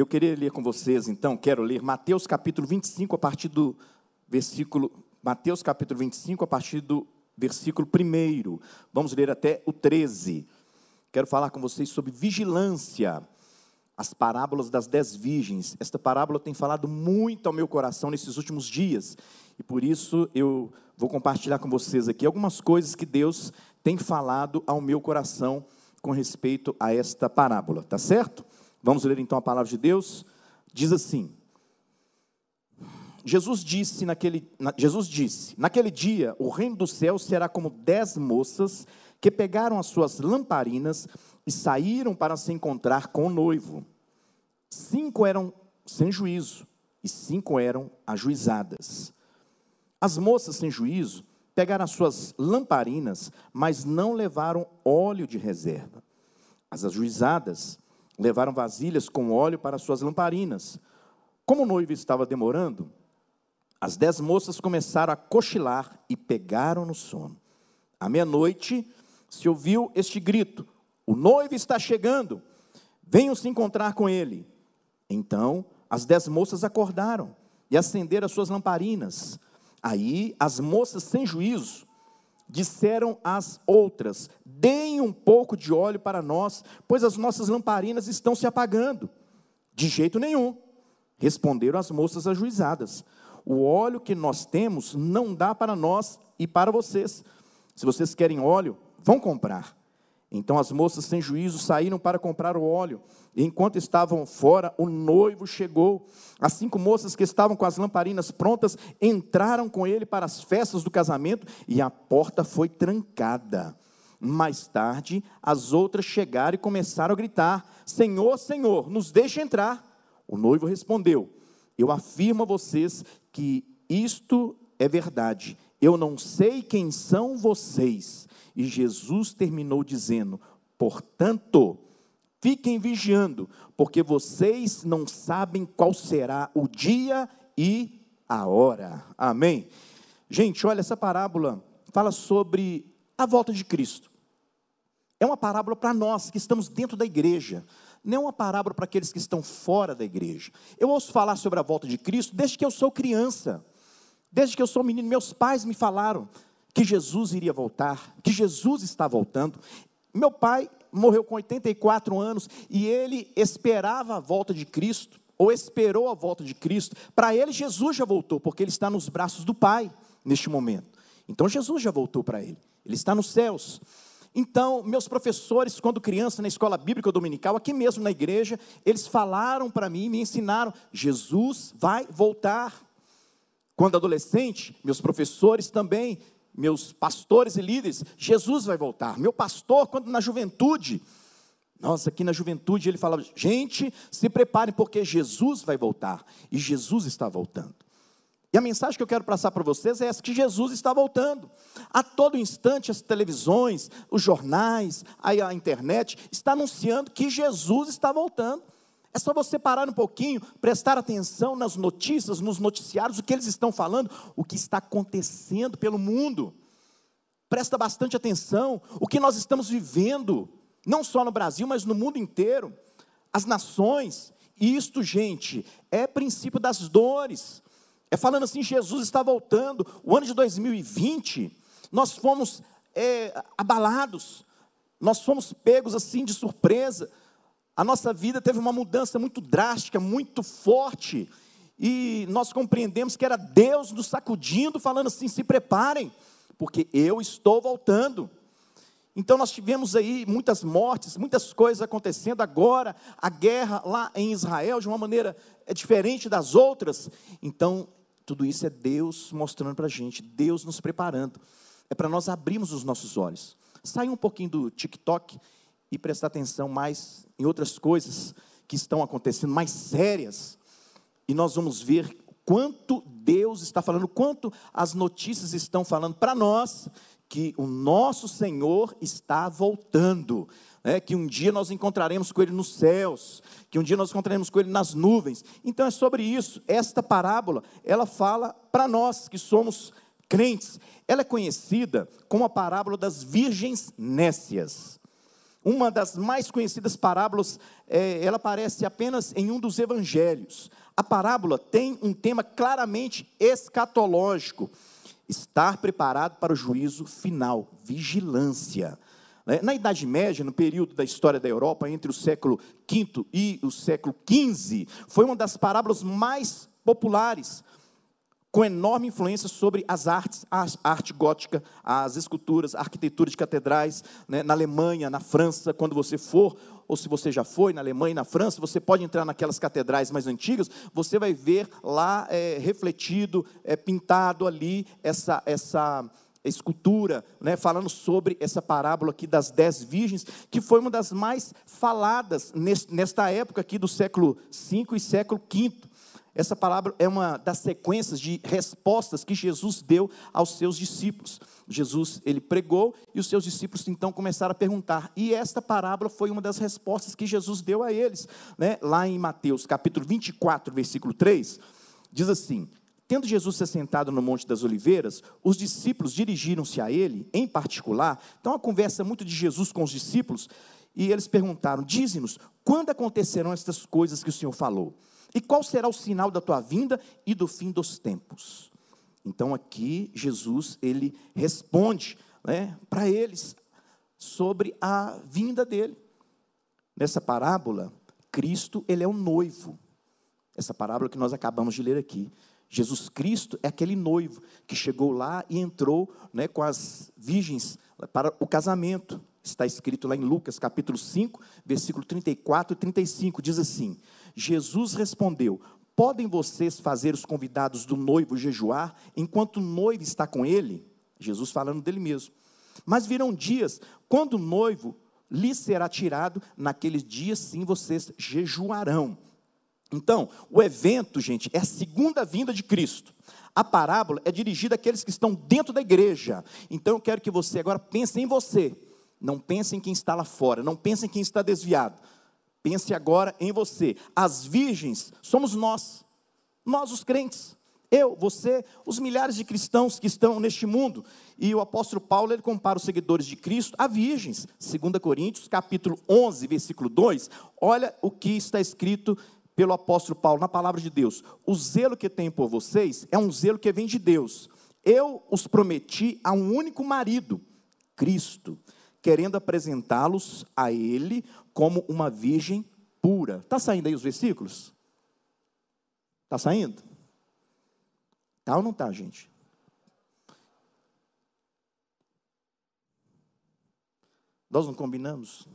Eu queria ler com vocês, então, quero ler Mateus capítulo 25, a partir do versículo. Mateus capítulo 25, a partir do versículo 1. Vamos ler até o 13. Quero falar com vocês sobre vigilância, as parábolas das dez virgens. Esta parábola tem falado muito ao meu coração nesses últimos dias, e por isso eu vou compartilhar com vocês aqui algumas coisas que Deus tem falado ao meu coração com respeito a esta parábola, tá certo? Vamos ler então a palavra de Deus. Diz assim: Jesus disse naquele, Jesus disse: Naquele dia, o reino do céu será como dez moças que pegaram as suas lamparinas e saíram para se encontrar com o noivo. Cinco eram sem juízo e cinco eram ajuizadas. As moças sem juízo pegaram as suas lamparinas, mas não levaram óleo de reserva. As ajuizadas levaram vasilhas com óleo para suas lamparinas. Como o noivo estava demorando, as dez moças começaram a cochilar e pegaram no sono. À meia-noite se ouviu este grito: O noivo está chegando, venham se encontrar com ele. Então as dez moças acordaram e acenderam as suas lamparinas. Aí as moças sem juízo disseram às outras: Deem um pouco de óleo para nós, pois as nossas lamparinas estão se apagando. De jeito nenhum, responderam as moças ajuizadas. O óleo que nós temos não dá para nós e para vocês. Se vocês querem óleo, vão comprar. Então as moças sem juízo saíram para comprar o óleo. E enquanto estavam fora, o noivo chegou. As cinco moças que estavam com as lamparinas prontas entraram com ele para as festas do casamento e a porta foi trancada. Mais tarde, as outras chegaram e começaram a gritar: Senhor, Senhor, nos deixe entrar. O noivo respondeu: Eu afirmo a vocês que isto é verdade. Eu não sei quem são vocês. E Jesus terminou dizendo: Portanto, fiquem vigiando, porque vocês não sabem qual será o dia e a hora. Amém? Gente, olha, essa parábola fala sobre a volta de Cristo. É uma parábola para nós que estamos dentro da igreja, não é uma parábola para aqueles que estão fora da igreja. Eu ouço falar sobre a volta de Cristo desde que eu sou criança, desde que eu sou menino. Meus pais me falaram que Jesus iria voltar, que Jesus está voltando. Meu pai morreu com 84 anos e ele esperava a volta de Cristo, ou esperou a volta de Cristo. Para ele, Jesus já voltou, porque ele está nos braços do Pai neste momento. Então, Jesus já voltou para ele, ele está nos céus. Então, meus professores, quando criança na escola bíblica dominical, aqui mesmo na igreja, eles falaram para mim, me ensinaram: Jesus vai voltar. Quando adolescente, meus professores também, meus pastores e líderes, Jesus vai voltar. Meu pastor, quando na juventude, nossa, aqui na juventude ele falava: gente, se preparem, porque Jesus vai voltar. E Jesus está voltando. E a mensagem que eu quero passar para vocês é essa: que Jesus está voltando. A todo instante, as televisões, os jornais, a internet está anunciando que Jesus está voltando. É só você parar um pouquinho, prestar atenção nas notícias, nos noticiários, o que eles estão falando, o que está acontecendo pelo mundo. Presta bastante atenção, o que nós estamos vivendo, não só no Brasil, mas no mundo inteiro. As nações, isto, gente, é princípio das dores. É falando assim, Jesus está voltando. O ano de 2020, nós fomos é, abalados, nós fomos pegos assim de surpresa. A nossa vida teve uma mudança muito drástica, muito forte. E nós compreendemos que era Deus nos sacudindo, falando assim: se preparem, porque eu estou voltando. Então nós tivemos aí muitas mortes, muitas coisas acontecendo agora, a guerra lá em Israel de uma maneira é diferente das outras. Então tudo isso é Deus mostrando para a gente, Deus nos preparando. É para nós abrirmos os nossos olhos. Sair um pouquinho do TikTok e prestar atenção mais em outras coisas que estão acontecendo, mais sérias. E nós vamos ver quanto Deus está falando, quanto as notícias estão falando para nós que o nosso Senhor está voltando né, que um dia nós encontraremos com Ele nos céus, que um dia nós encontraremos com Ele nas nuvens. Então é sobre isso. Esta parábola, ela fala para nós que somos crentes. Ela é conhecida como a parábola das virgens nécias. Uma das mais conhecidas parábolas, é, ela aparece apenas em um dos evangelhos. A parábola tem um tema claramente escatológico: estar preparado para o juízo final, vigilância. Né? Na Idade Média, no período da história da Europa, entre o século V e o século XV, foi uma das parábolas mais populares com enorme influência sobre as artes, a arte gótica, as esculturas, a arquitetura de catedrais, né, na Alemanha, na França, quando você for, ou se você já foi na Alemanha e na França, você pode entrar naquelas catedrais mais antigas, você vai ver lá é, refletido, é, pintado ali, essa, essa escultura, né, falando sobre essa parábola aqui das dez virgens, que foi uma das mais faladas nesta época aqui do século V e século V. Essa palavra é uma das sequências de respostas que Jesus deu aos seus discípulos. Jesus, ele pregou e os seus discípulos então começaram a perguntar. E esta parábola foi uma das respostas que Jesus deu a eles. Né? Lá em Mateus capítulo 24, versículo 3, diz assim: Tendo Jesus se sentado no Monte das Oliveiras, os discípulos dirigiram-se a ele, em particular. Então, a conversa muito de Jesus com os discípulos, e eles perguntaram: Dize-nos, quando acontecerão estas coisas que o Senhor falou? E qual será o sinal da tua vinda e do fim dos tempos? Então aqui Jesus ele responde né, para eles sobre a vinda dele. Nessa parábola, Cristo ele é o noivo. Essa parábola que nós acabamos de ler aqui. Jesus Cristo é aquele noivo que chegou lá e entrou né, com as virgens para o casamento. Está escrito lá em Lucas capítulo 5, versículo 34 e 35, diz assim: Jesus respondeu: Podem vocês fazer os convidados do noivo jejuar enquanto o noivo está com ele? Jesus falando dele mesmo. Mas virão dias quando o noivo lhe será tirado, naqueles dias sim vocês jejuarão. Então, o evento, gente, é a segunda vinda de Cristo. A parábola é dirigida àqueles que estão dentro da igreja. Então, eu quero que você agora pense em você. Não pense em quem está lá fora. Não pense em quem está desviado. Pense agora em você. As virgens somos nós, nós os crentes. Eu, você, os milhares de cristãos que estão neste mundo. E o apóstolo Paulo, ele compara os seguidores de Cristo a virgens. 2 Coríntios, capítulo 11, versículo 2. Olha o que está escrito pelo apóstolo Paulo na palavra de Deus. O zelo que tenho por vocês é um zelo que vem de Deus. Eu os prometi a um único marido, Cristo querendo apresentá-los a ele como uma virgem pura. Está saindo aí os versículos? Está saindo? Tá ou não está, gente? Nós não combinamos?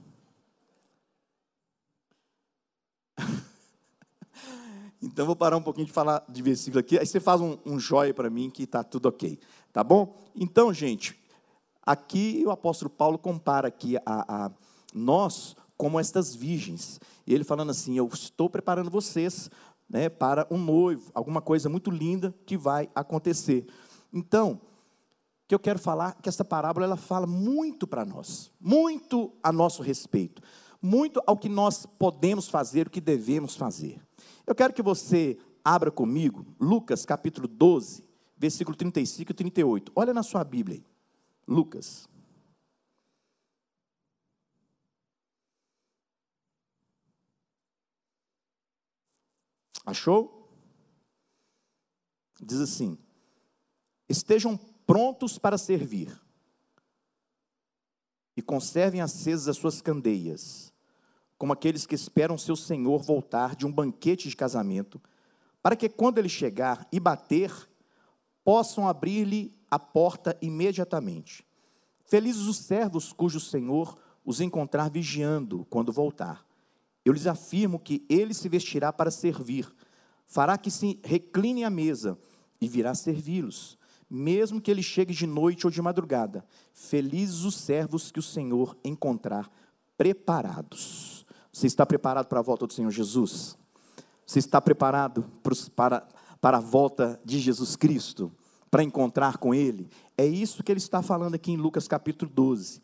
então vou parar um pouquinho de falar de versículo aqui. Aí você faz um, um joia para mim que está tudo ok. Tá bom? Então, gente, Aqui o apóstolo Paulo compara aqui a, a nós como estas virgens. E ele falando assim: Eu estou preparando vocês né, para um noivo, alguma coisa muito linda que vai acontecer. Então, o que eu quero falar que essa parábola ela fala muito para nós, muito a nosso respeito, muito ao que nós podemos fazer, o que devemos fazer. Eu quero que você abra comigo Lucas capítulo 12, versículo 35 e 38. Olha na sua Bíblia aí. Lucas. Achou? Diz assim: Estejam prontos para servir, e conservem acesas as suas candeias, como aqueles que esperam seu senhor voltar de um banquete de casamento, para que quando ele chegar e bater, possam abrir-lhe a porta imediatamente. Felizes os servos cujo Senhor os encontrar vigiando quando voltar. Eu lhes afirmo que ele se vestirá para servir, fará que se recline à mesa e virá servi-los, mesmo que ele chegue de noite ou de madrugada. Felizes os servos que o Senhor encontrar preparados. Você está preparado para a volta do Senhor Jesus? Você está preparado para, para a volta de Jesus Cristo? Para encontrar com Ele. É isso que ele está falando aqui em Lucas capítulo 12.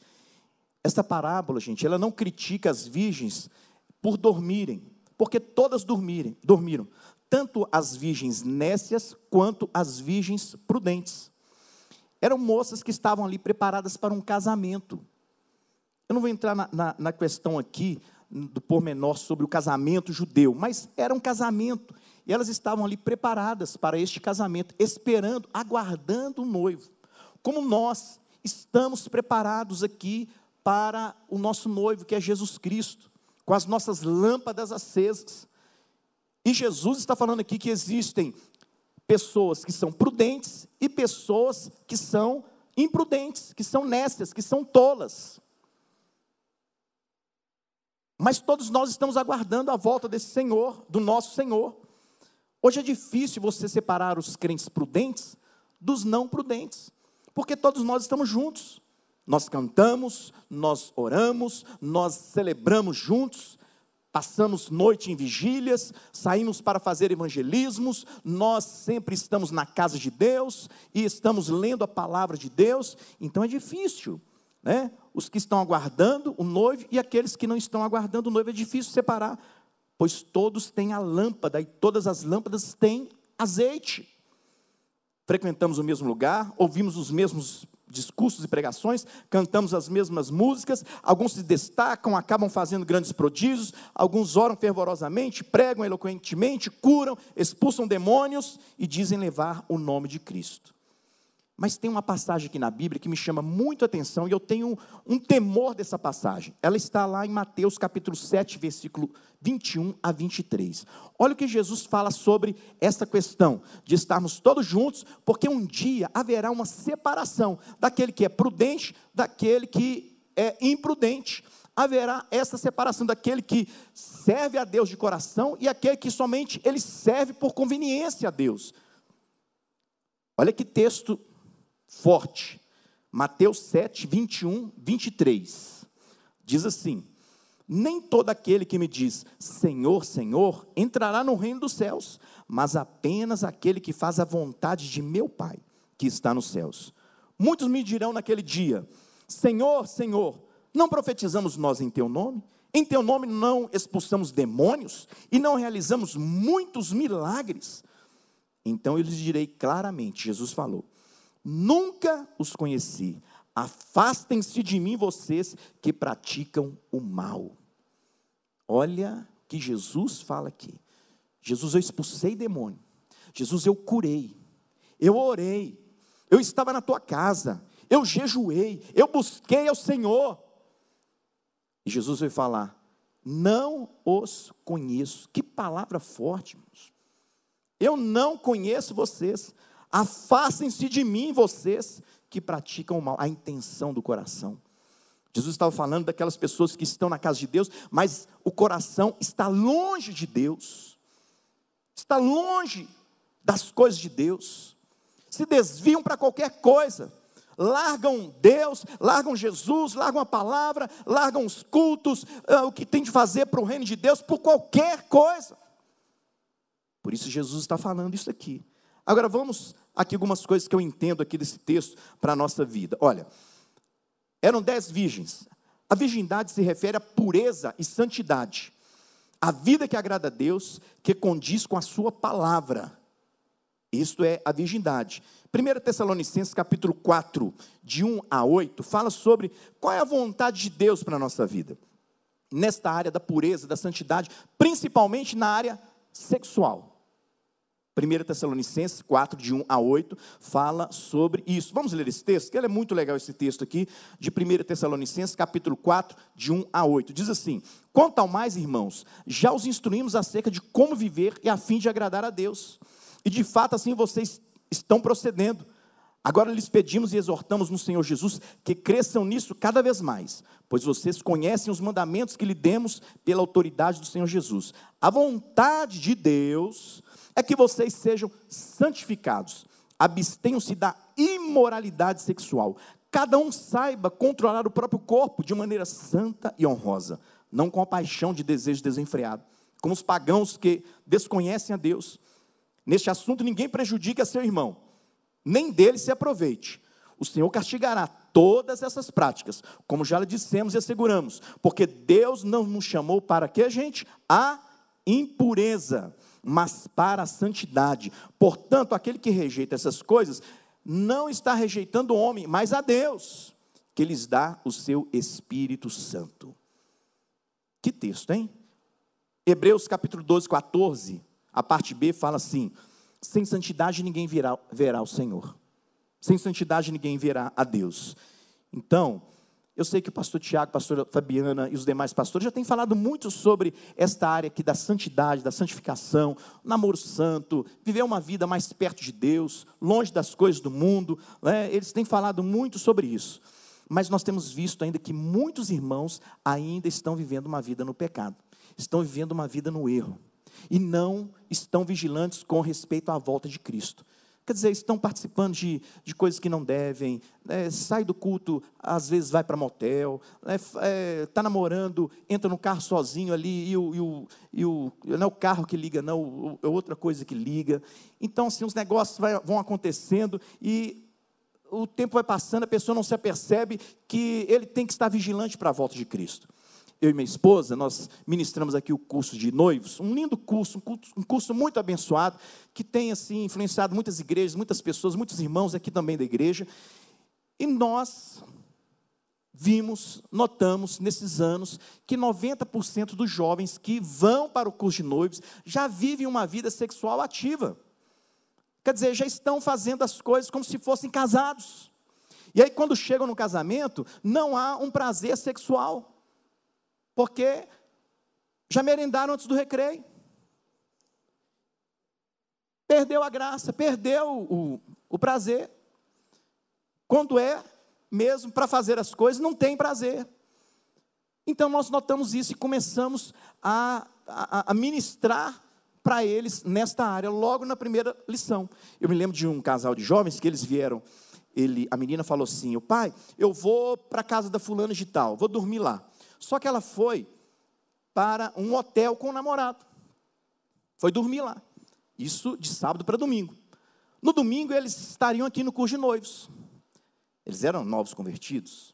Essa parábola, gente, ela não critica as virgens por dormirem, porque todas dormirem, dormiram, tanto as virgens nécias quanto as virgens prudentes. Eram moças que estavam ali preparadas para um casamento. Eu não vou entrar na, na, na questão aqui do pormenor sobre o casamento judeu, mas era um casamento. E elas estavam ali preparadas para este casamento, esperando, aguardando o noivo. Como nós estamos preparados aqui para o nosso noivo, que é Jesus Cristo, com as nossas lâmpadas acesas. E Jesus está falando aqui que existem pessoas que são prudentes e pessoas que são imprudentes, que são nécias, que são tolas. Mas todos nós estamos aguardando a volta desse Senhor, do nosso Senhor. Hoje é difícil você separar os crentes prudentes dos não prudentes, porque todos nós estamos juntos. Nós cantamos, nós oramos, nós celebramos juntos, passamos noite em vigílias, saímos para fazer evangelismos, nós sempre estamos na casa de Deus e estamos lendo a palavra de Deus, então é difícil né? Os que estão aguardando o noivo e aqueles que não estão aguardando o noivo, é difícil separar, pois todos têm a lâmpada e todas as lâmpadas têm azeite. Frequentamos o mesmo lugar, ouvimos os mesmos discursos e pregações, cantamos as mesmas músicas, alguns se destacam, acabam fazendo grandes prodígios, alguns oram fervorosamente, pregam eloquentemente, curam, expulsam demônios e dizem levar o nome de Cristo. Mas tem uma passagem aqui na Bíblia que me chama muito a atenção e eu tenho um, temor dessa passagem. Ela está lá em Mateus capítulo 7, versículo 21 a 23. Olha o que Jesus fala sobre essa questão de estarmos todos juntos, porque um dia haverá uma separação daquele que é prudente, daquele que é imprudente. Haverá essa separação daquele que serve a Deus de coração e aquele que somente ele serve por conveniência a Deus. Olha que texto forte. Mateus 7, 21, 23. Diz assim: Nem todo aquele que me diz Senhor, Senhor entrará no reino dos céus, mas apenas aquele que faz a vontade de meu Pai, que está nos céus. Muitos me dirão naquele dia: Senhor, Senhor, não profetizamos nós em teu nome? Em teu nome não expulsamos demônios e não realizamos muitos milagres? Então eu lhes direi claramente: Jesus falou Nunca os conheci. Afastem-se de mim, vocês que praticam o mal. Olha que Jesus fala aqui. Jesus, eu expulsei demônio. Jesus, eu curei. Eu orei. Eu estava na tua casa. Eu jejuei. Eu busquei ao Senhor. E Jesus vai falar: Não os conheço. Que palavra forte, irmãos. Eu não conheço vocês. Afastem-se de mim, vocês que praticam o mal, a intenção do coração. Jesus estava falando daquelas pessoas que estão na casa de Deus, mas o coração está longe de Deus, está longe das coisas de Deus, se desviam para qualquer coisa, largam Deus, largam Jesus, largam a palavra, largam os cultos, uh, o que tem de fazer para o reino de Deus, por qualquer coisa. Por isso Jesus está falando isso aqui. Agora vamos aqui algumas coisas que eu entendo aqui desse texto para a nossa vida. Olha, eram dez virgens. A virgindade se refere à pureza e santidade. A vida que agrada a Deus, que condiz com a sua palavra. Isto é a virgindade. 1 Tessalonicenses capítulo 4, de 1 a 8, fala sobre qual é a vontade de Deus para a nossa vida. Nesta área da pureza, da santidade, principalmente na área sexual. 1 Tessalonicenses 4, de 1 a 8, fala sobre isso. Vamos ler esse texto, que é muito legal esse texto aqui, de 1 Tessalonicenses, capítulo 4, de 1 a 8. Diz assim: Quanto ao mais, irmãos, já os instruímos acerca de como viver e a fim de agradar a Deus. E de fato, assim vocês estão procedendo. Agora lhes pedimos e exortamos no Senhor Jesus que cresçam nisso cada vez mais, pois vocês conhecem os mandamentos que lhe demos pela autoridade do Senhor Jesus. A vontade de Deus é que vocês sejam santificados, abstenham-se da imoralidade sexual. Cada um saiba controlar o próprio corpo de maneira santa e honrosa, não com a paixão de desejo desenfreado, como os pagãos que desconhecem a Deus. Neste assunto, ninguém prejudica seu irmão, nem dele se aproveite. O Senhor castigará todas essas práticas, como já lhe dissemos e asseguramos, porque Deus não nos chamou para que a gente? A impureza mas para a santidade. Portanto, aquele que rejeita essas coisas não está rejeitando o homem, mas a Deus, que lhes dá o seu Espírito Santo. Que texto, hein? Hebreus capítulo 12, 14, a parte B fala assim: sem santidade ninguém verá, verá o Senhor, sem santidade ninguém verá a Deus. Então, eu sei que o pastor Tiago, a pastora Fabiana e os demais pastores já têm falado muito sobre esta área aqui da santidade, da santificação, namoro santo, viver uma vida mais perto de Deus, longe das coisas do mundo. Né? Eles têm falado muito sobre isso. Mas nós temos visto ainda que muitos irmãos ainda estão vivendo uma vida no pecado, estão vivendo uma vida no erro, e não estão vigilantes com respeito à volta de Cristo. Quer dizer, estão participando de, de coisas que não devem, né, sai do culto, às vezes vai para motel, está né, é, namorando, entra no carro sozinho ali, e o, e o, e o, não é o carro que liga, não, é outra coisa que liga. Então, assim, os negócios vai, vão acontecendo e o tempo vai passando, a pessoa não se apercebe que ele tem que estar vigilante para a volta de Cristo eu e minha esposa, nós ministramos aqui o curso de noivos, um lindo curso, um curso, um curso muito abençoado, que tem assim influenciado muitas igrejas, muitas pessoas, muitos irmãos aqui também da igreja. E nós vimos, notamos nesses anos que 90% dos jovens que vão para o curso de noivos já vivem uma vida sexual ativa. Quer dizer, já estão fazendo as coisas como se fossem casados. E aí, quando chegam no casamento, não há um prazer sexual porque já merendaram antes do recreio. Perdeu a graça, perdeu o, o prazer. Quando é mesmo para fazer as coisas, não tem prazer. Então nós notamos isso e começamos a, a, a ministrar para eles nesta área, logo na primeira lição. Eu me lembro de um casal de jovens que eles vieram, ele, a menina falou assim: o pai, eu vou para a casa da fulana de tal, vou dormir lá. Só que ela foi para um hotel com o namorado. Foi dormir lá. Isso de sábado para domingo. No domingo eles estariam aqui no curso de noivos. Eles eram novos convertidos.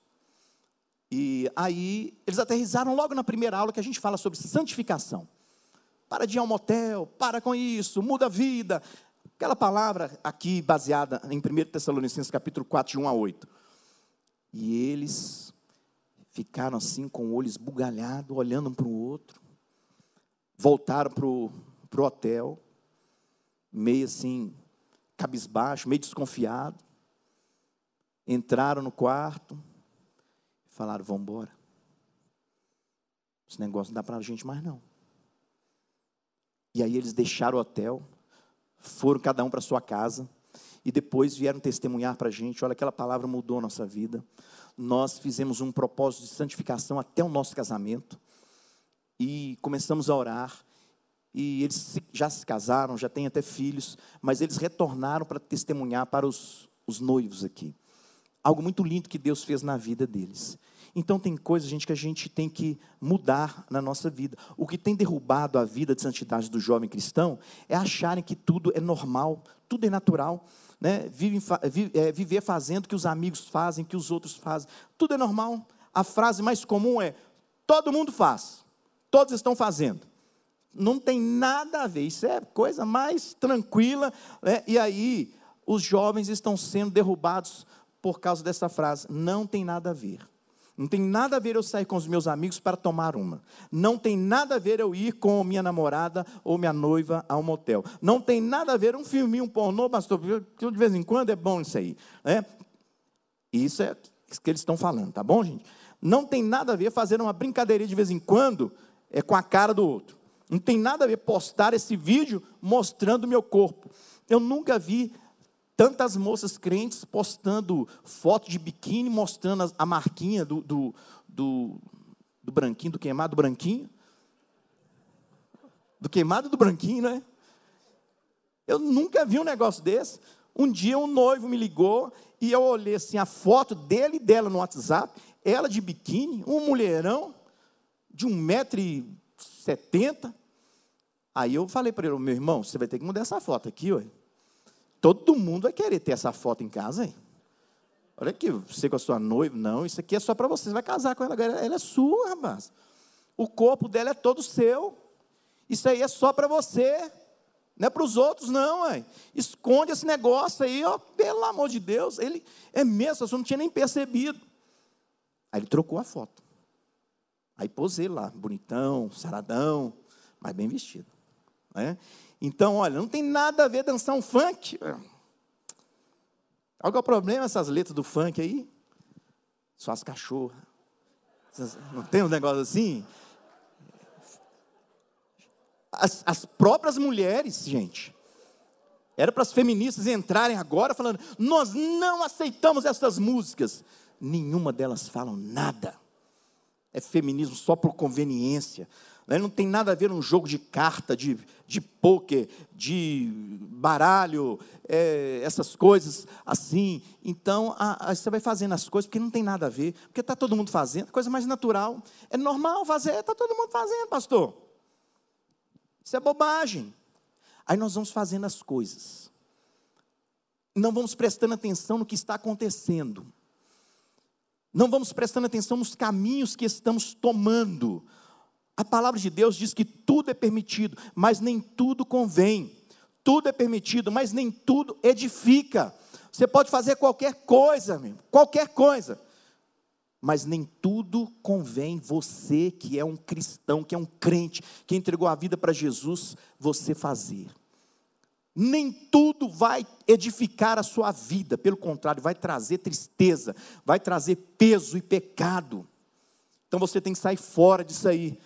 E aí eles aterrizaram logo na primeira aula que a gente fala sobre santificação. Para de ir ao motel, para com isso, muda a vida. Aquela palavra aqui baseada em 1 Tessalonicenses capítulo 4, de 1 a 8. E eles ficaram assim com o olho esbugalhado, olhando um para o outro. Voltaram para o hotel, meio assim, cabisbaixo, meio desconfiado. Entraram no quarto, falaram: vamos embora. Esse negócio não dá para a gente mais não. E aí eles deixaram o hotel, foram cada um para sua casa, e depois vieram testemunhar para a gente: olha, aquela palavra mudou a nossa vida nós fizemos um propósito de santificação até o nosso casamento e começamos a orar. E eles já se casaram, já têm até filhos, mas eles retornaram para testemunhar para os, os noivos aqui. Algo muito lindo que Deus fez na vida deles. Então tem coisas, gente, que a gente tem que mudar na nossa vida. O que tem derrubado a vida de santidade do jovem cristão é acharem que tudo é normal, tudo é natural né, vive, é, viver fazendo o que os amigos fazem, que os outros fazem. Tudo é normal. A frase mais comum é: todo mundo faz, todos estão fazendo. Não tem nada a ver, isso é coisa mais tranquila. Né? E aí, os jovens estão sendo derrubados por causa dessa frase. Não tem nada a ver. Não tem nada a ver eu sair com os meus amigos para tomar uma. Não tem nada a ver eu ir com minha namorada ou minha noiva a um motel. Não tem nada a ver um filminho, um pornô, pastor, de vez em quando é bom isso aí. Né? Isso é o que eles estão falando, tá bom, gente? Não tem nada a ver fazer uma brincadeirinha de vez em quando é com a cara do outro. Não tem nada a ver postar esse vídeo mostrando meu corpo. Eu nunca vi tantas moças crentes postando foto de biquíni, mostrando a marquinha do, do, do, do branquinho, do queimado, do branquinho. Do queimado do branquinho, né? Eu nunca vi um negócio desse. Um dia um noivo me ligou e eu olhei assim a foto dele e dela no WhatsApp, ela de biquíni, um mulherão de um metro e setenta. Aí eu falei para ele, meu irmão, você vai ter que mudar essa foto aqui, ué. Todo mundo vai querer ter essa foto em casa, hein? Olha aqui, você com a sua noiva, não, isso aqui é só para você, você vai casar com ela, ela é sua, rapaz. O corpo dela é todo seu. Isso aí é só para você, não é para os outros, não, ué. Esconde esse negócio aí, ó, pelo amor de Deus. Ele é mesmo, você não tinha nem percebido. Aí ele trocou a foto. Aí posei lá, bonitão, saradão, mas bem vestido. Né? Então, olha, não tem nada a ver dançar um funk. Qual é o problema essas letras do funk aí? Só as cachorras. Não tem um negócio assim? As, as próprias mulheres, gente. Era para as feministas entrarem agora falando: nós não aceitamos essas músicas. Nenhuma delas falam nada. É feminismo só por conveniência. Né? Não tem nada a ver um jogo de carta, de, de pôquer, de baralho, é, essas coisas assim. Então, a, a, você vai fazendo as coisas porque não tem nada a ver, porque está todo mundo fazendo, coisa mais natural. É normal fazer, está todo mundo fazendo, pastor. Isso é bobagem. Aí nós vamos fazendo as coisas. Não vamos prestando atenção no que está acontecendo. Não vamos prestando atenção nos caminhos que estamos tomando. A palavra de Deus diz que tudo é permitido, mas nem tudo convém. Tudo é permitido, mas nem tudo edifica. Você pode fazer qualquer coisa, meu, qualquer coisa. Mas nem tudo convém você que é um cristão, que é um crente, que entregou a vida para Jesus, você fazer. Nem tudo vai edificar a sua vida, pelo contrário, vai trazer tristeza, vai trazer peso e pecado. Então você tem que sair fora disso aí.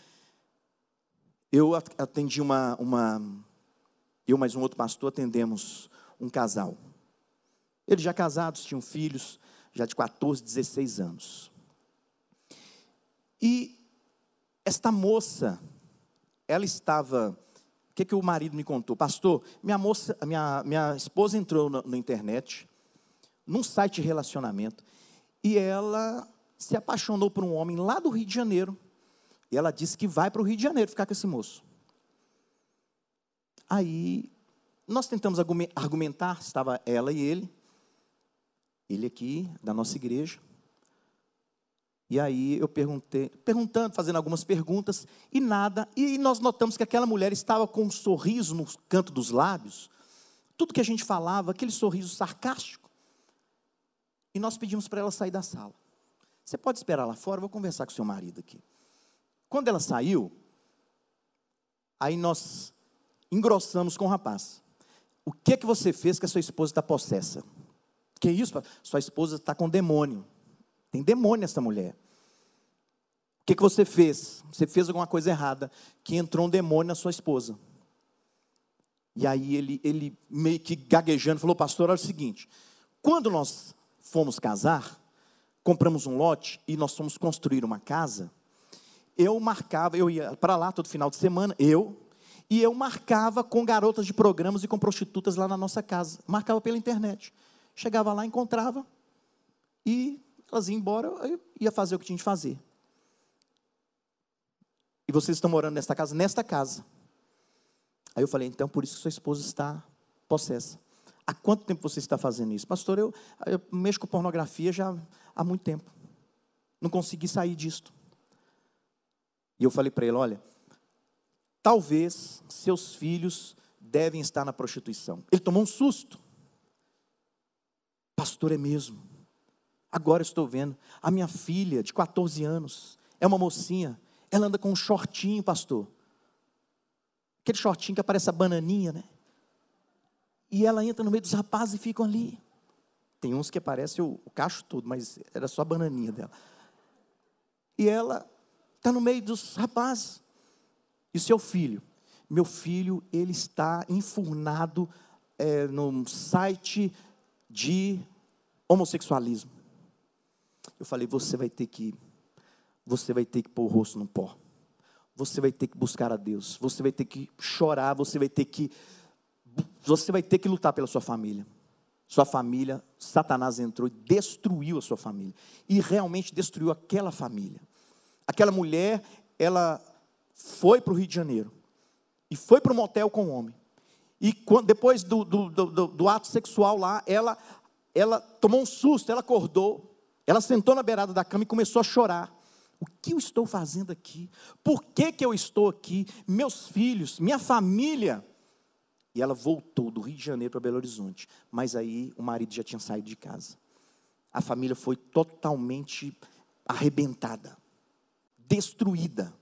Eu atendi uma, uma eu mais um outro pastor atendemos um casal. Eles já casados, tinham filhos, já de 14, 16 anos. E esta moça, ela estava, o que, que o marido me contou? Pastor, minha moça, minha, minha esposa entrou na, na internet, num site de relacionamento, e ela se apaixonou por um homem lá do Rio de Janeiro, e ela disse que vai para o Rio de Janeiro ficar com esse moço. Aí, nós tentamos argumentar, estava ela e ele, ele aqui, da nossa igreja. E aí eu perguntei, perguntando, fazendo algumas perguntas, e nada, e nós notamos que aquela mulher estava com um sorriso no canto dos lábios, tudo que a gente falava, aquele sorriso sarcástico. E nós pedimos para ela sair da sala. Você pode esperar lá fora, eu vou conversar com seu marido aqui. Quando ela saiu, aí nós engrossamos com o rapaz. O que que você fez que a sua esposa está possessa? Que isso? Sua esposa está com demônio. Tem demônio essa mulher. O que que você fez? Você fez alguma coisa errada, que entrou um demônio na sua esposa. E aí ele, ele meio que gaguejando falou, pastor, olha o seguinte, quando nós fomos casar, compramos um lote e nós fomos construir uma casa, eu marcava, eu ia para lá todo final de semana, eu, e eu marcava com garotas de programas e com prostitutas lá na nossa casa. Marcava pela internet. Chegava lá, encontrava, e elas iam embora, eu ia fazer o que tinha de fazer. E vocês estão morando nesta casa? Nesta casa. Aí eu falei, então por isso que sua esposa está possessa. Há quanto tempo você está fazendo isso? Pastor, eu, eu mexo com pornografia já há muito tempo. Não consegui sair disto. E eu falei para ele: olha, talvez seus filhos devem estar na prostituição. Ele tomou um susto. Pastor, é mesmo. Agora estou vendo. A minha filha, de 14 anos, é uma mocinha. Ela anda com um shortinho, pastor. Aquele shortinho que aparece a bananinha, né? E ela entra no meio dos rapazes e ficam ali. Tem uns que aparecem o, o cacho todo, mas era só a bananinha dela. E ela está no meio dos rapazes. E seu filho? Meu filho, ele está enfurnado é, num site de homossexualismo. Eu falei, você vai ter que, você vai ter que pôr o rosto no pó. Você vai ter que buscar a Deus. Você vai ter que chorar. Você vai ter que, você vai ter que lutar pela sua família. Sua família, Satanás entrou e destruiu a sua família. E realmente destruiu aquela família. Aquela mulher, ela foi para o Rio de Janeiro e foi para o motel com o homem. E quando, depois do, do, do, do, ato sexual lá, ela, ela tomou um susto, ela acordou, ela sentou na beirada da cama e começou a chorar. O que eu estou fazendo aqui? Por que, que eu estou aqui? Meus filhos, minha família. E ela voltou do Rio de Janeiro para Belo Horizonte. Mas aí o marido já tinha saído de casa. A família foi totalmente arrebentada, destruída,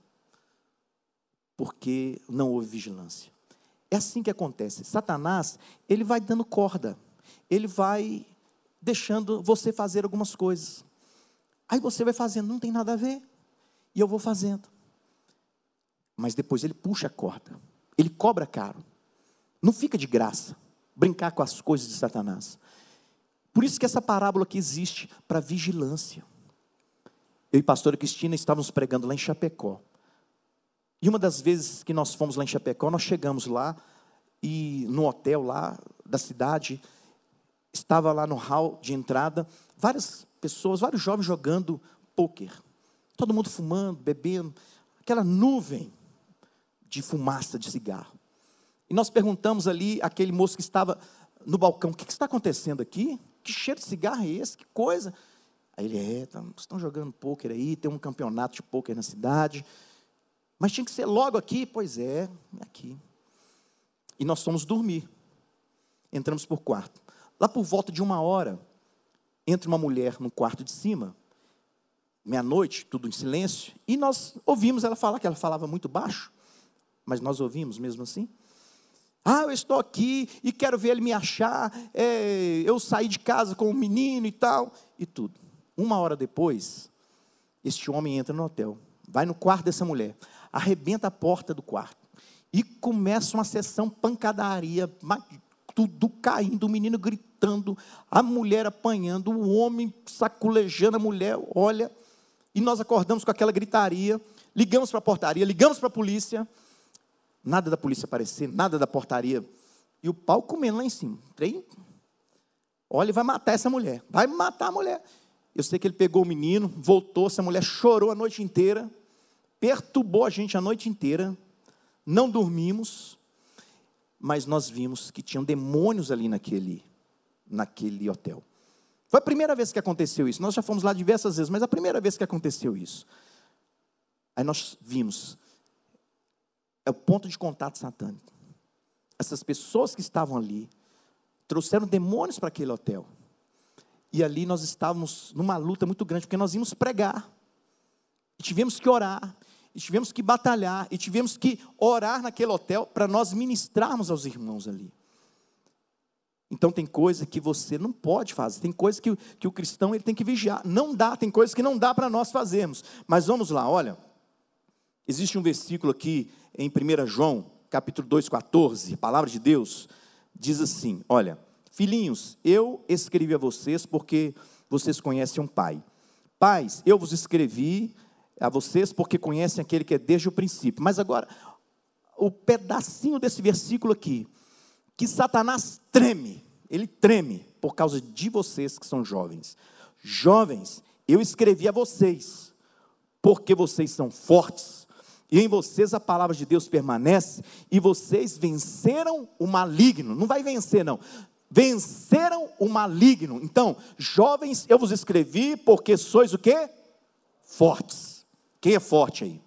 porque não houve vigilância. É assim que acontece. Satanás, ele vai dando corda, ele vai deixando você fazer algumas coisas. Aí você vai fazendo, não tem nada a ver, e eu vou fazendo. Mas depois ele puxa a corda, ele cobra caro. Não fica de graça brincar com as coisas de Satanás. Por isso que essa parábola aqui existe para vigilância. Eu e pastora Cristina estávamos pregando lá em Chapecó. E uma das vezes que nós fomos lá em Chapecó, nós chegamos lá e no hotel lá da cidade, estava lá no hall de entrada, várias pessoas, vários jovens jogando pôquer. Todo mundo fumando, bebendo, aquela nuvem de fumaça de cigarro. E nós perguntamos ali, aquele moço que estava no balcão, o que, que está acontecendo aqui? Que cheiro de cigarro é esse? Que coisa? Aí ele, é, tá, estão jogando pôquer aí, tem um campeonato de pôquer na cidade. Mas tinha que ser logo aqui? Pois é, aqui. E nós fomos dormir. Entramos por quarto. Lá por volta de uma hora, entra uma mulher no quarto de cima, meia-noite, tudo em silêncio, e nós ouvimos ela falar, que ela falava muito baixo, mas nós ouvimos mesmo assim. Ah, eu estou aqui e quero ver ele me achar. É, eu saí de casa com um menino e tal, e tudo. Uma hora depois, este homem entra no hotel, vai no quarto dessa mulher, arrebenta a porta do quarto e começa uma sessão pancadaria, tudo caindo, o menino gritando, a mulher apanhando, o homem saculejando a mulher, olha, e nós acordamos com aquela gritaria, ligamos para a portaria, ligamos para a polícia, nada da polícia aparecer, nada da portaria, e o pau comendo lá em cima, trem, olha, vai matar essa mulher, vai matar a mulher, eu sei que ele pegou o menino, voltou, essa mulher chorou a noite inteira, perturbou a gente a noite inteira, não dormimos, mas nós vimos que tinham demônios ali naquele, naquele hotel. Foi a primeira vez que aconteceu isso. Nós já fomos lá diversas vezes, mas a primeira vez que aconteceu isso. Aí nós vimos, é o ponto de contato satânico. Essas pessoas que estavam ali trouxeram demônios para aquele hotel. E ali nós estávamos numa luta muito grande, porque nós íamos pregar. E tivemos que orar e tivemos que batalhar, e tivemos que orar naquele hotel para nós ministrarmos aos irmãos ali. Então tem coisa que você não pode fazer, tem coisa que, que o cristão ele tem que vigiar. Não dá, tem coisas que não dá para nós fazermos. Mas vamos lá, olha. Existe um versículo aqui em 1 João, capítulo 2, 14, palavra de Deus, diz assim: olha, filhinhos, eu escrevi a vocês porque vocês conhecem um pai. Pais, eu vos escrevi a vocês, porque conhecem aquele que é desde o princípio. Mas agora, o pedacinho desse versículo aqui, que Satanás treme, ele treme por causa de vocês que são jovens. Jovens, eu escrevi a vocês, porque vocês são fortes, e em vocês a palavra de Deus permanece, e vocês venceram o maligno. Não vai vencer, não. Venceram o maligno. Então, jovens, eu vos escrevi porque sois o quê? Fortes. Quem é forte aí?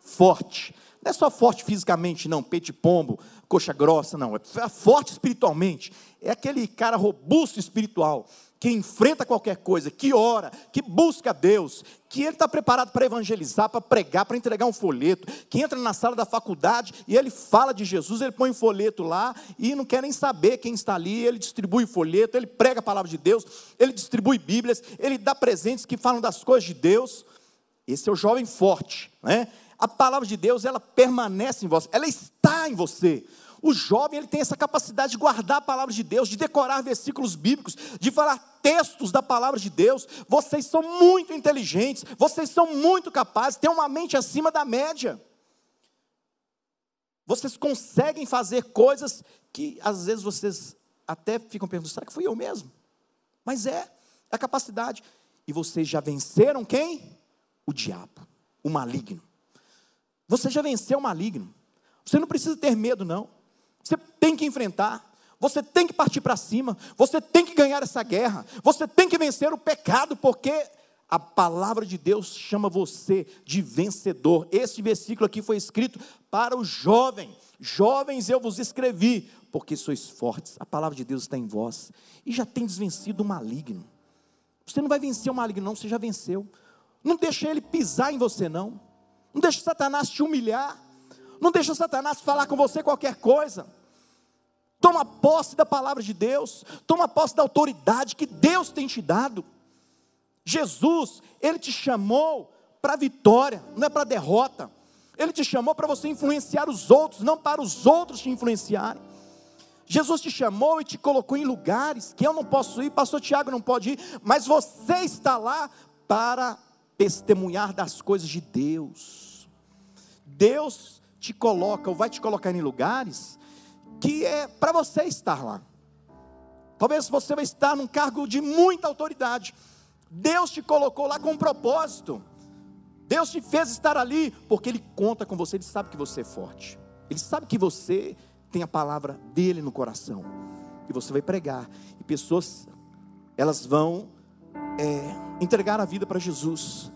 Forte. Não é só forte fisicamente, não, peito de pombo, coxa grossa, não. É forte espiritualmente. É aquele cara robusto espiritual, que enfrenta qualquer coisa, que ora, que busca Deus, que ele está preparado para evangelizar, para pregar, para entregar um folheto, que entra na sala da faculdade e ele fala de Jesus, ele põe um folheto lá e não quer nem saber quem está ali, ele distribui o folheto, ele prega a palavra de Deus, ele distribui Bíblias, ele dá presentes que falam das coisas de Deus. Esse é o jovem forte, né? A palavra de Deus, ela permanece em você, ela está em você. O jovem, ele tem essa capacidade de guardar a palavra de Deus, de decorar versículos bíblicos, de falar textos da palavra de Deus. Vocês são muito inteligentes, vocês são muito capazes, têm uma mente acima da média. Vocês conseguem fazer coisas que às vezes vocês até ficam perguntando: será que fui eu mesmo? Mas é, é a capacidade. E vocês já venceram quem? o diabo, o maligno. Você já venceu o maligno. Você não precisa ter medo, não. Tem que enfrentar. Você tem que partir para cima. Você tem que ganhar essa guerra. Você tem que vencer o pecado, porque a palavra de Deus chama você de vencedor. Este versículo aqui foi escrito para o jovem. Jovens, eu vos escrevi, porque sois fortes. A palavra de Deus está em vós e já tem desvencido o maligno. Você não vai vencer o maligno, não, você já venceu. Não deixa ele pisar em você, não. Não deixa Satanás te humilhar. Não deixa Satanás falar com você qualquer coisa. Toma posse da palavra de Deus, toma posse da autoridade que Deus tem te dado. Jesus, ele te chamou para a vitória, não é para derrota. Ele te chamou para você influenciar os outros, não para os outros te influenciarem. Jesus te chamou e te colocou em lugares que eu não posso ir, pastor Tiago não pode ir, mas você está lá para testemunhar das coisas de Deus. Deus te coloca, ou vai te colocar em lugares que é para você estar lá. Talvez você vai estar num cargo de muita autoridade. Deus te colocou lá com um propósito. Deus te fez estar ali porque Ele conta com você, Ele sabe que você é forte. Ele sabe que você tem a palavra dele no coração. E você vai pregar. E pessoas, elas vão é, entregar a vida para Jesus.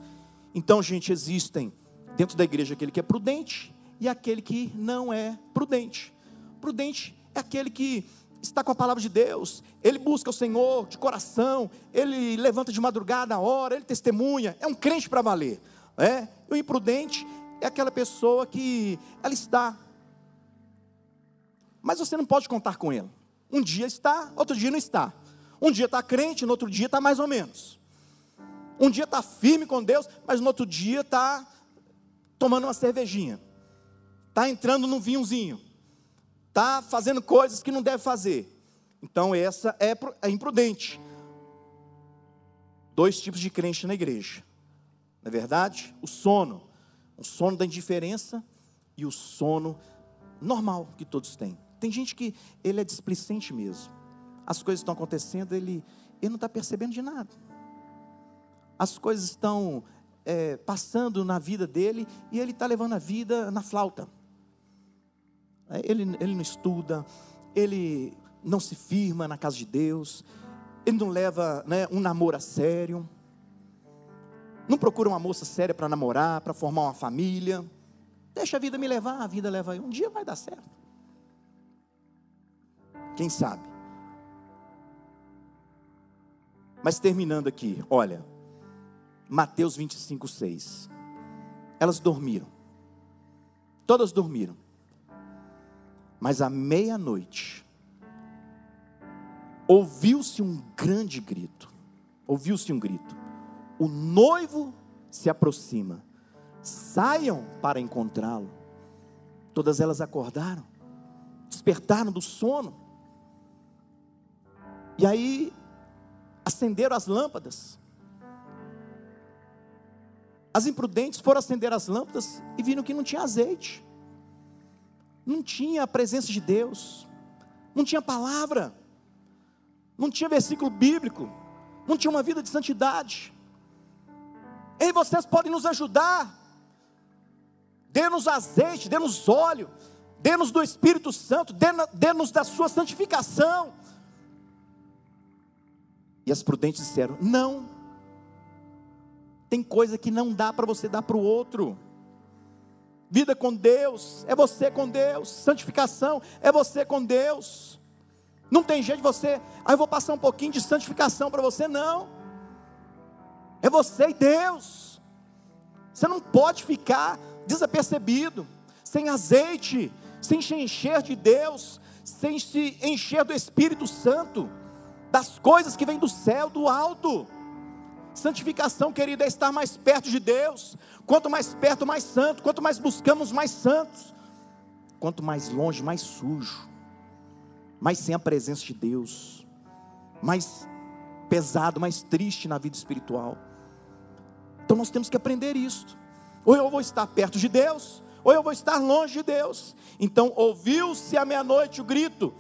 Então, gente, existem dentro da igreja aquele que é prudente e aquele que não é prudente. Prudente é aquele que está com a palavra de Deus, ele busca o Senhor de coração, ele levanta de madrugada a hora, ele testemunha, é um crente para valer. É? O imprudente é aquela pessoa que ela está, mas você não pode contar com ele. Um dia está, outro dia não está. Um dia está crente, no outro dia está mais ou menos. Um dia está firme com Deus, mas no outro dia está tomando uma cervejinha, está entrando num vinhozinho, está fazendo coisas que não deve fazer. Então essa é, é imprudente. Dois tipos de crente na igreja. Não é verdade? O sono, o sono da indiferença e o sono normal que todos têm. Tem gente que ele é displicente mesmo. As coisas estão acontecendo, ele, ele não está percebendo de nada. As coisas estão é, passando na vida dele e ele está levando a vida na flauta. É, ele, ele não estuda, ele não se firma na casa de Deus, ele não leva né, um namoro a sério não procura uma moça séria para namorar, para formar uma família. Deixa a vida me levar, a vida leva aí. Um dia vai dar certo. Quem sabe? Mas terminando aqui, olha, Mateus 25, 6. Elas dormiram. Todas dormiram. Mas à meia-noite, ouviu-se um grande grito. Ouviu-se um grito o noivo se aproxima. Saiam para encontrá-lo. Todas elas acordaram, despertaram do sono. E aí acenderam as lâmpadas. As imprudentes foram acender as lâmpadas e viram que não tinha azeite. Não tinha a presença de Deus. Não tinha palavra. Não tinha versículo bíblico. Não tinha uma vida de santidade. Ei, vocês podem nos ajudar. Dê-nos azeite, dê-nos óleo, dê-nos do Espírito Santo, dê-nos da sua santificação. E as prudentes disseram: Não, tem coisa que não dá para você dar para o outro. Vida com Deus, é você com Deus. Santificação, é você com Deus. Não tem jeito de você, ah, eu vou passar um pouquinho de santificação para você, não. É você e Deus. Você não pode ficar desapercebido, sem azeite, sem se encher de Deus, sem se encher do Espírito Santo, das coisas que vêm do céu, do alto. Santificação, querida, é estar mais perto de Deus. Quanto mais perto, mais santo. Quanto mais buscamos, mais santos. Quanto mais longe, mais sujo. Mais sem a presença de Deus. Mais pesado, mais triste na vida espiritual. Então nós temos que aprender isso. Ou eu vou estar perto de Deus, ou eu vou estar longe de Deus. Então ouviu-se à meia-noite o grito,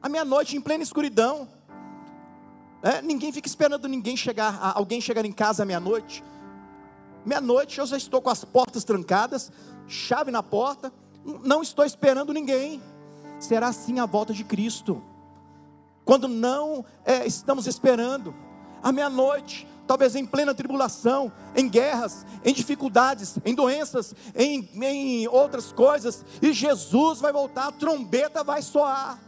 à meia-noite em plena escuridão. É, ninguém fica esperando ninguém chegar, alguém chegar em casa à meia-noite. Meia-noite eu já estou com as portas trancadas, chave na porta, não estou esperando ninguém. Será assim a volta de Cristo. Quando não é, estamos esperando, à meia-noite, talvez em plena tribulação, em guerras, em dificuldades, em doenças, em, em outras coisas, e Jesus vai voltar, a trombeta vai soar.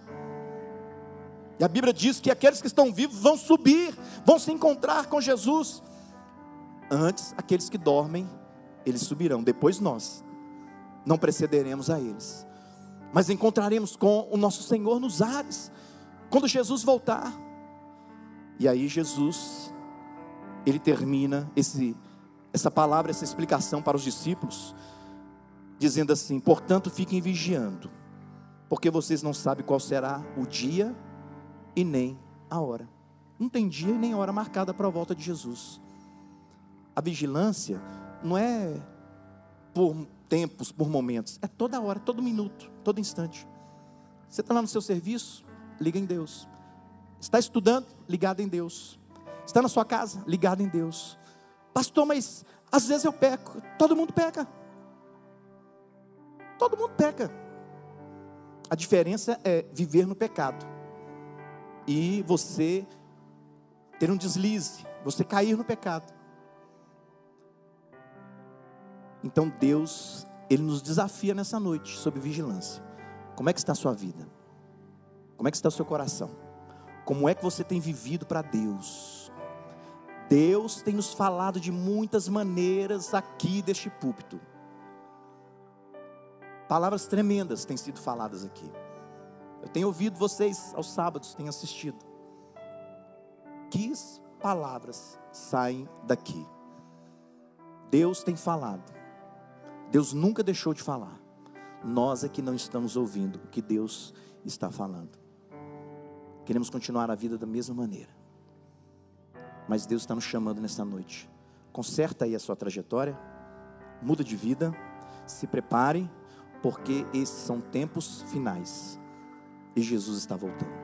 E a Bíblia diz que aqueles que estão vivos vão subir, vão se encontrar com Jesus. Antes, aqueles que dormem, eles subirão, depois nós. Não precederemos a eles. Mas encontraremos com o nosso Senhor nos ares, quando Jesus voltar. E aí Jesus ele termina esse essa palavra, essa explicação para os discípulos, dizendo assim: "Portanto, fiquem vigiando, porque vocês não sabem qual será o dia e nem a hora. Não tem dia e nem hora marcada para a volta de Jesus. A vigilância não é por tempos, por momentos, é toda hora, todo minuto, todo instante. Você está lá no seu serviço, liga em Deus. Está estudando, ligado em Deus. Está na sua casa, ligado em Deus. Pastor, mas às vezes eu peco. Todo mundo peca. Todo mundo peca. A diferença é viver no pecado e você ter um deslize, você cair no pecado. Então Deus, Ele nos desafia nessa noite sobre vigilância. Como é que está a sua vida? Como é que está o seu coração? Como é que você tem vivido para Deus? Deus tem nos falado de muitas maneiras aqui deste púlpito. Palavras tremendas têm sido faladas aqui. Eu tenho ouvido vocês aos sábados, tenho assistido. Que palavras saem daqui? Deus tem falado. Deus nunca deixou de falar. Nós é que não estamos ouvindo o que Deus está falando. Queremos continuar a vida da mesma maneira. Mas Deus está nos chamando nesta noite. Conserta aí a sua trajetória, muda de vida, se prepare, porque esses são tempos finais e Jesus está voltando.